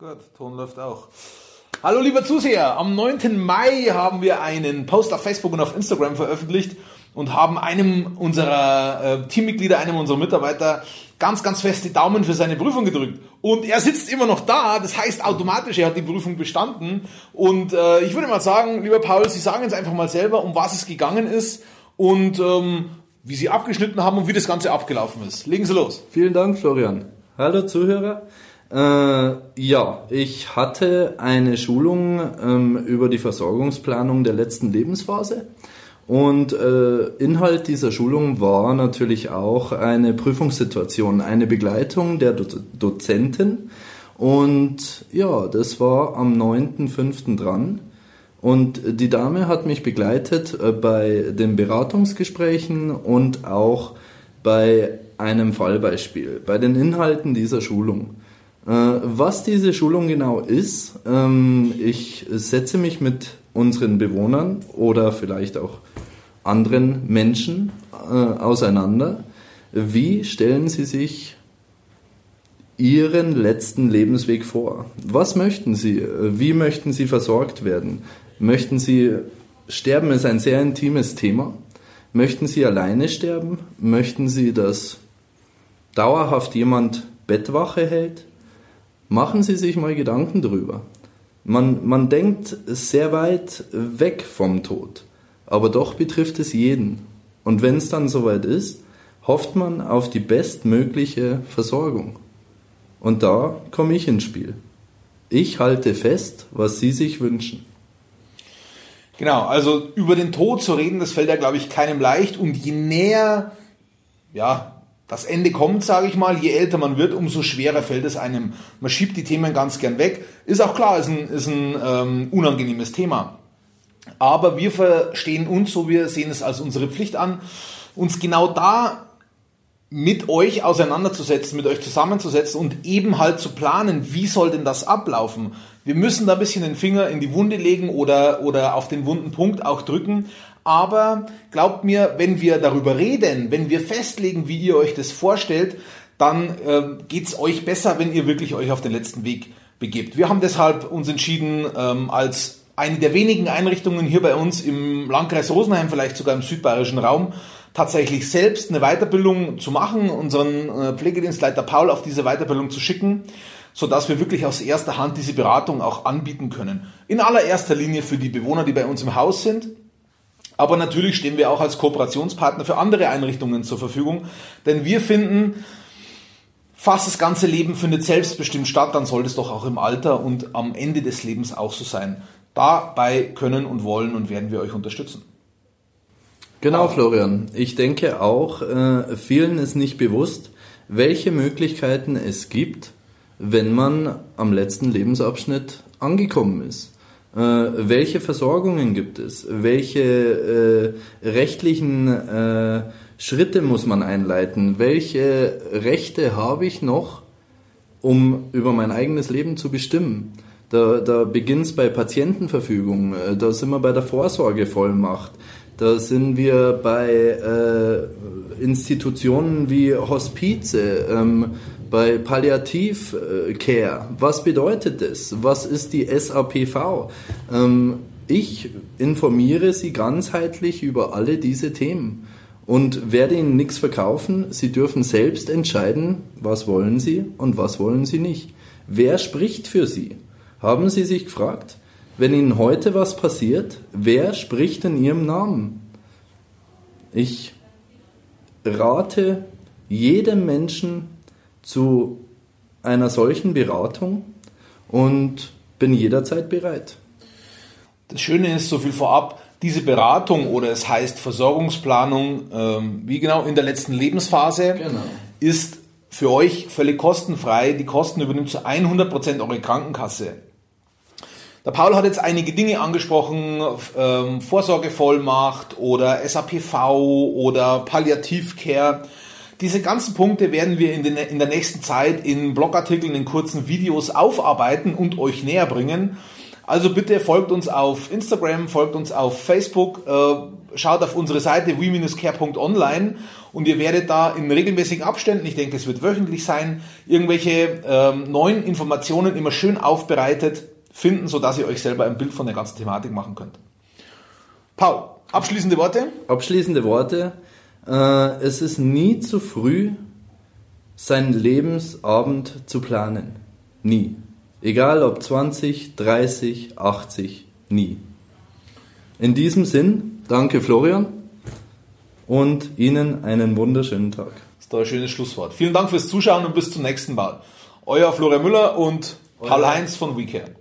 Gut, Ton läuft auch. Hallo lieber Zuseher, am 9. Mai haben wir einen Post auf Facebook und auf Instagram veröffentlicht und haben einem unserer äh, Teammitglieder, einem unserer Mitarbeiter ganz, ganz fest die Daumen für seine Prüfung gedrückt. Und er sitzt immer noch da, das heißt automatisch, er hat die Prüfung bestanden. Und äh, ich würde mal sagen, lieber Paul, Sie sagen jetzt einfach mal selber, um was es gegangen ist und ähm, wie Sie abgeschnitten haben und wie das Ganze abgelaufen ist. Legen Sie los. Vielen Dank, Florian. Hallo Zuhörer. Äh, ja, ich hatte eine Schulung ähm, über die Versorgungsplanung der letzten Lebensphase. Und äh, Inhalt dieser Schulung war natürlich auch eine Prüfungssituation, eine Begleitung der Do Dozenten. Und ja, das war am 9.5. dran. Und die Dame hat mich begleitet äh, bei den Beratungsgesprächen und auch bei einem Fallbeispiel, bei den Inhalten dieser Schulung. Äh, was diese Schulung genau ist, ähm, ich setze mich mit unseren Bewohnern oder vielleicht auch anderen Menschen äh, auseinander. Wie stellen sie sich ihren letzten Lebensweg vor? Was möchten sie? Wie möchten sie versorgt werden? Möchten sie sterben ist ein sehr intimes Thema. Möchten sie alleine sterben? Möchten sie, dass dauerhaft jemand Bettwache hält? Machen Sie sich mal Gedanken drüber. Man, man denkt sehr weit weg vom Tod, aber doch betrifft es jeden. Und wenn es dann soweit ist, hofft man auf die bestmögliche Versorgung. Und da komme ich ins Spiel. Ich halte fest, was Sie sich wünschen. Genau, also über den Tod zu reden, das fällt ja, glaube ich, keinem leicht. Und je näher, ja, das Ende kommt, sage ich mal, je älter man wird, umso schwerer fällt es einem. Man schiebt die Themen ganz gern weg. Ist auch klar, ist ein, ist ein ähm, unangenehmes Thema. Aber wir verstehen uns so, wir sehen es als unsere Pflicht an, uns genau da mit euch auseinanderzusetzen, mit euch zusammenzusetzen und eben halt zu planen, wie soll denn das ablaufen. Wir müssen da ein bisschen den Finger in die Wunde legen oder, oder auf den wunden Punkt auch drücken, aber glaubt mir, wenn wir darüber reden, wenn wir festlegen, wie ihr euch das vorstellt, dann äh, geht es euch besser, wenn ihr wirklich euch auf den letzten Weg begebt. Wir haben deshalb uns entschieden, ähm, als eine der wenigen Einrichtungen hier bei uns im Landkreis Rosenheim, vielleicht sogar im südbayerischen Raum, tatsächlich selbst eine Weiterbildung zu machen, unseren äh, Pflegedienstleiter Paul auf diese Weiterbildung zu schicken, so dass wir wirklich aus erster Hand diese Beratung auch anbieten können. In allererster Linie für die Bewohner, die bei uns im Haus sind, aber natürlich stehen wir auch als Kooperationspartner für andere Einrichtungen zur Verfügung, denn wir finden, fast das ganze Leben findet selbstbestimmt statt, dann sollte es doch auch im Alter und am Ende des Lebens auch so sein. Dabei können und wollen und werden wir euch unterstützen. Genau, Florian. Ich denke auch, äh, vielen ist nicht bewusst, welche Möglichkeiten es gibt, wenn man am letzten Lebensabschnitt angekommen ist. Äh, welche Versorgungen gibt es? Welche äh, rechtlichen äh, Schritte muss man einleiten? Welche Rechte habe ich noch, um über mein eigenes Leben zu bestimmen? Da, da beginnt es bei Patientenverfügung, da sind wir bei der Vorsorgevollmacht, da sind wir bei äh, Institutionen wie Hospize, ähm, bei Palliativcare, was bedeutet das? Was ist die SAPV? Ähm, ich informiere Sie ganzheitlich über alle diese Themen und werde Ihnen nichts verkaufen. Sie dürfen selbst entscheiden, was wollen Sie und was wollen Sie nicht. Wer spricht für Sie? Haben Sie sich gefragt? Wenn Ihnen heute was passiert, wer spricht in Ihrem Namen? Ich rate jedem Menschen, zu einer solchen Beratung und bin jederzeit bereit. Das Schöne ist, so viel vorab, diese Beratung oder es heißt Versorgungsplanung, ähm, wie genau in der letzten Lebensphase, genau. ist für euch völlig kostenfrei. Die Kosten übernimmt zu 100% eure Krankenkasse. Der Paul hat jetzt einige Dinge angesprochen, ähm, Vorsorgevollmacht oder SAPV oder Palliativcare. Diese ganzen Punkte werden wir in, den, in der nächsten Zeit in Blogartikeln, in kurzen Videos aufarbeiten und euch näher bringen. Also bitte folgt uns auf Instagram, folgt uns auf Facebook, äh, schaut auf unsere Seite we-care.online und ihr werdet da in regelmäßigen Abständen, ich denke es wird wöchentlich sein, irgendwelche ähm, neuen Informationen immer schön aufbereitet finden, sodass ihr euch selber ein Bild von der ganzen Thematik machen könnt. Paul, abschließende Worte? Abschließende Worte. Äh, es ist nie zu früh, seinen Lebensabend zu planen. Nie. Egal ob 20, 30, 80, nie. In diesem Sinn, danke Florian und Ihnen einen wunderschönen Tag. Das ist doch ein schönes Schlusswort. Vielen Dank fürs Zuschauen und bis zum nächsten Mal. Euer Florian Müller und Paul Heinz von WeCare.